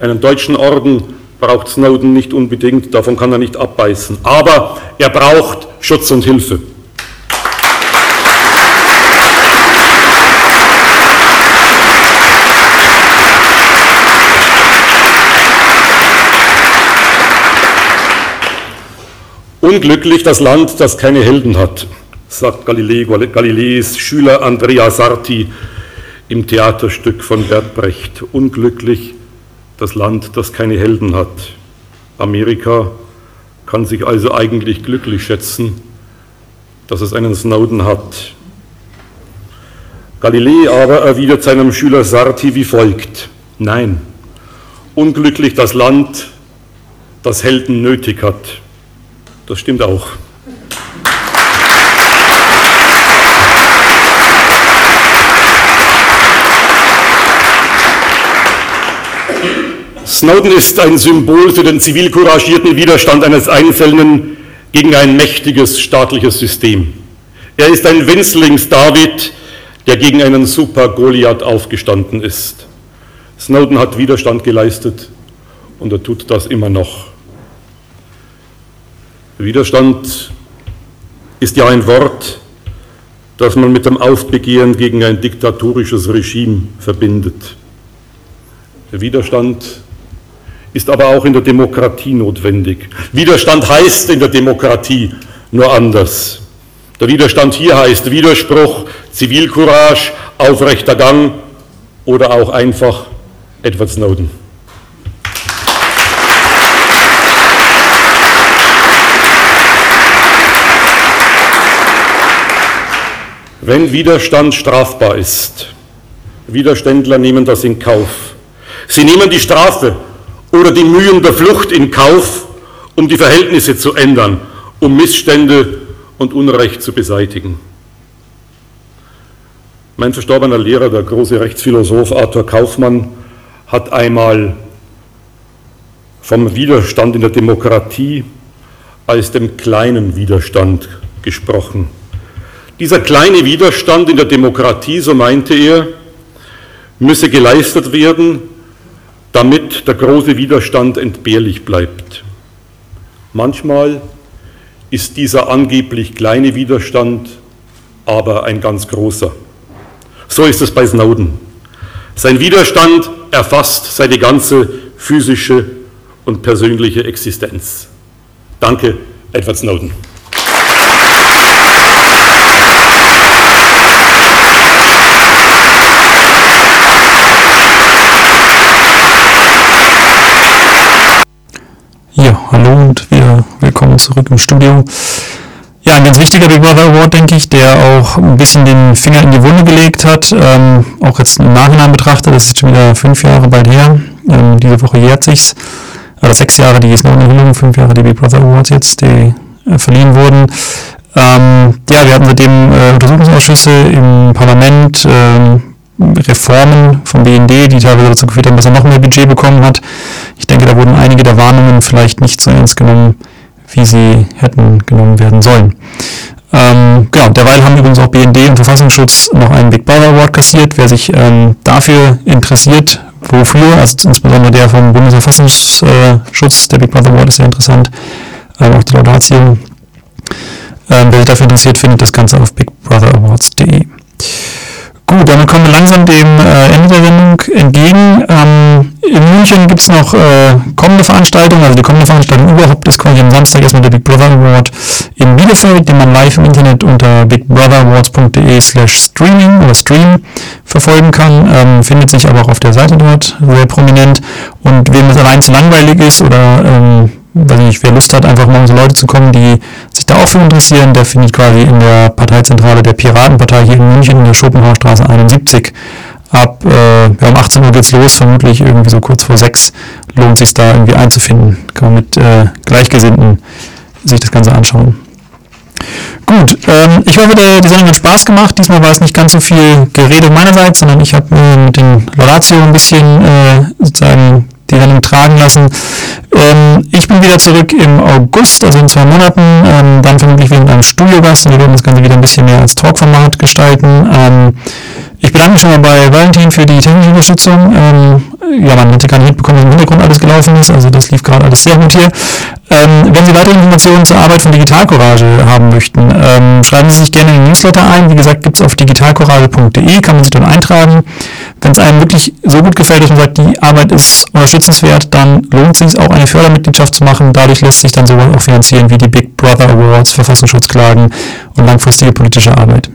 Einen deutschen Orden braucht Snowden nicht unbedingt, davon kann er nicht abbeißen. Aber er braucht Schutz und Hilfe. Unglücklich das Land, das keine Helden hat, sagt Galilei, Galileis Schüler Andrea Sarti im Theaterstück von Bert Brecht. Unglücklich das Land, das keine Helden hat. Amerika kann sich also eigentlich glücklich schätzen, dass es einen Snowden hat. Galilei aber erwidert seinem Schüler Sarti wie folgt. Nein, unglücklich das Land, das Helden nötig hat. Das stimmt auch. Snowden ist ein Symbol für den zivilcouragierten Widerstand eines Einzelnen gegen ein mächtiges staatliches System. Er ist ein Winzlings-David, der gegen einen Super-Goliath aufgestanden ist. Snowden hat Widerstand geleistet und er tut das immer noch. Widerstand ist ja ein Wort, das man mit dem Aufbegehren gegen ein diktatorisches Regime verbindet. Der Widerstand ist aber auch in der Demokratie notwendig. Widerstand heißt in der Demokratie nur anders. Der Widerstand hier heißt Widerspruch, Zivilcourage, aufrechter Gang oder auch einfach Edward Snowden. Wenn Widerstand strafbar ist, Widerständler nehmen das in Kauf. Sie nehmen die Strafe oder die Mühen der Flucht in Kauf, um die Verhältnisse zu ändern, um Missstände und Unrecht zu beseitigen. Mein verstorbener Lehrer, der große Rechtsphilosoph Arthur Kaufmann, hat einmal vom Widerstand in der Demokratie als dem kleinen Widerstand gesprochen. Dieser kleine Widerstand in der Demokratie, so meinte er, müsse geleistet werden, damit der große Widerstand entbehrlich bleibt. Manchmal ist dieser angeblich kleine Widerstand aber ein ganz großer. So ist es bei Snowden. Sein Widerstand erfasst seine ganze physische und persönliche Existenz. Danke, Edward Snowden. Ja, hallo und wir willkommen zurück im Studio. Ja, ein ganz wichtiger Big Brother Award, denke ich, der auch ein bisschen den Finger in die Wunde gelegt hat. Ähm, auch jetzt im Nachhinein betrachtet, das ist schon wieder fünf Jahre bald her. Ähm, diese Woche jährt sich's. Oder sechs Jahre die Snowden-Enthüllung, fünf Jahre die Big Brother Awards jetzt, die äh, verliehen wurden. Ähm, ja, wir hatten seitdem äh, Untersuchungsausschüsse im Parlament, ähm, Reformen vom BND, die teilweise dazu geführt haben, dass er noch mehr Budget bekommen hat. Ich denke, da wurden einige der Warnungen vielleicht nicht so ernst genommen, wie sie hätten genommen werden sollen. Ähm, genau, derweil haben übrigens auch BND und Verfassungsschutz noch einen Big Brother Award kassiert. Wer sich ähm, dafür interessiert, wofür, also insbesondere der vom Bundesverfassungsschutz, der Big Brother Award ist sehr interessant, ähm, auch die Laudatio. Ähm, wer sich dafür interessiert, findet das Ganze auf bigbrother.awards.de. Gut, damit kommen wir langsam dem äh, Ende der Sendung entgegen. Ähm, in München gibt es noch äh, kommende Veranstaltungen, also die kommende Veranstaltung überhaupt ist quasi am Samstag erstmal der Big Brother Award in Bielefeld, den man live im Internet unter bigbrother.awards.de slash streaming oder stream verfolgen kann, ähm, findet sich aber auch auf der Seite dort sehr prominent. Und wem es allein zu langweilig ist oder ähm, weiß nicht, wer Lust hat, einfach mal unsere Leute zu kommen, die sich da auch für interessieren, der findet quasi in der Parteizentrale der Piratenpartei hier in München in der Schopenhauerstraße 71 ab äh, ja, um 18 Uhr geht's los, vermutlich irgendwie so kurz vor sechs lohnt sich da irgendwie einzufinden. Kann man mit äh, Gleichgesinnten sich das Ganze anschauen. Gut, ähm, ich hoffe, der, die Sendung hat Spaß gemacht. Diesmal war es nicht ganz so viel Gerede meinerseits, sondern ich habe mir mit den Laudatio ein bisschen äh, sozusagen die Sendung tragen lassen. Ähm, ich bin wieder zurück im August, also in zwei Monaten, ähm, dann vermutlich wieder mit einem Studiogast und wir werden das Ganze wieder ein bisschen mehr als Talkformat gestalten. Ähm, ich bedanke mich schon mal bei Valentin für die technische Unterstützung. Ähm, ja, man hätte gar nicht mitbekommen, was im Hintergrund alles gelaufen ist, also das lief gerade alles sehr gut hier. Wenn Sie weitere Informationen zur Arbeit von Digital Courage haben möchten, ähm, schreiben Sie sich gerne in den Newsletter ein. Wie gesagt, gibt es auf digitalcourage.de, kann man sich dort eintragen. Wenn es einem wirklich so gut gefällt, dass man sagt, die Arbeit ist unterstützenswert, dann lohnt es sich auch eine Fördermitgliedschaft zu machen. Dadurch lässt sich dann sowas auch finanzieren wie die Big Brother Awards, Verfassungsschutzklagen und langfristige politische Arbeit.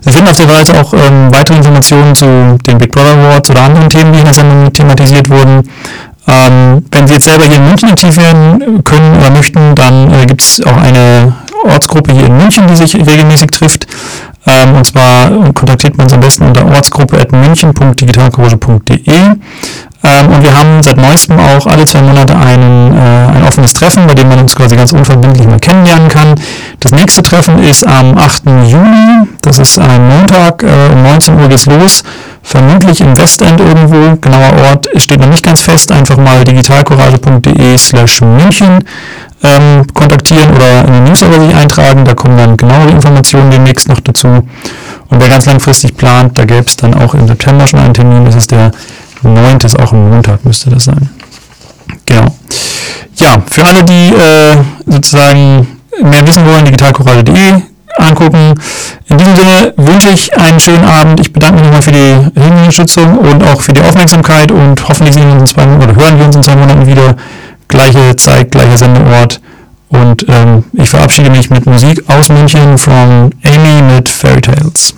Sie finden auf der Seite auch ähm, weitere Informationen zu den Big Brother Awards oder anderen Themen, die in der Sendung thematisiert wurden. Ähm, wenn Sie jetzt selber hier in München aktiv werden können oder möchten, dann äh, gibt es auch eine Ortsgruppe hier in München, die sich regelmäßig trifft. Ähm, und zwar kontaktiert man uns am besten unter ortsgruppe.münchen.digitalcourage.de. Ähm, und wir haben seit neuestem auch alle zwei Monate einen, äh, ein offenes Treffen, bei dem man uns quasi ganz unverbindlich mal kennenlernen kann. Das nächste Treffen ist am 8. Juni, das ist ein Montag, äh, um 19 Uhr geht's los, vermutlich im Westend irgendwo, genauer Ort steht noch nicht ganz fest, einfach mal digitalcourage.de slash München ähm, kontaktieren oder in den Newsletter sich eintragen, da kommen dann genauere Informationen demnächst noch dazu. Und wer ganz langfristig plant, da gäbe es dann auch im September schon einen Termin, das ist der 9. ist auch ein Montag, müsste das sein. Genau. Ja, für alle, die äh, sozusagen mehr wissen wollen, digitalchorale.de angucken. In diesem Sinne wünsche ich einen schönen Abend. Ich bedanke mich nochmal für die Unterstützung und auch für die Aufmerksamkeit und hoffentlich sehen wir uns in zwei Monaten oder hören wir uns in zwei Monaten wieder. Gleiche Zeit, gleicher Sendeort. Und ähm, ich verabschiede mich mit Musik aus München von Amy mit Fairy Tales.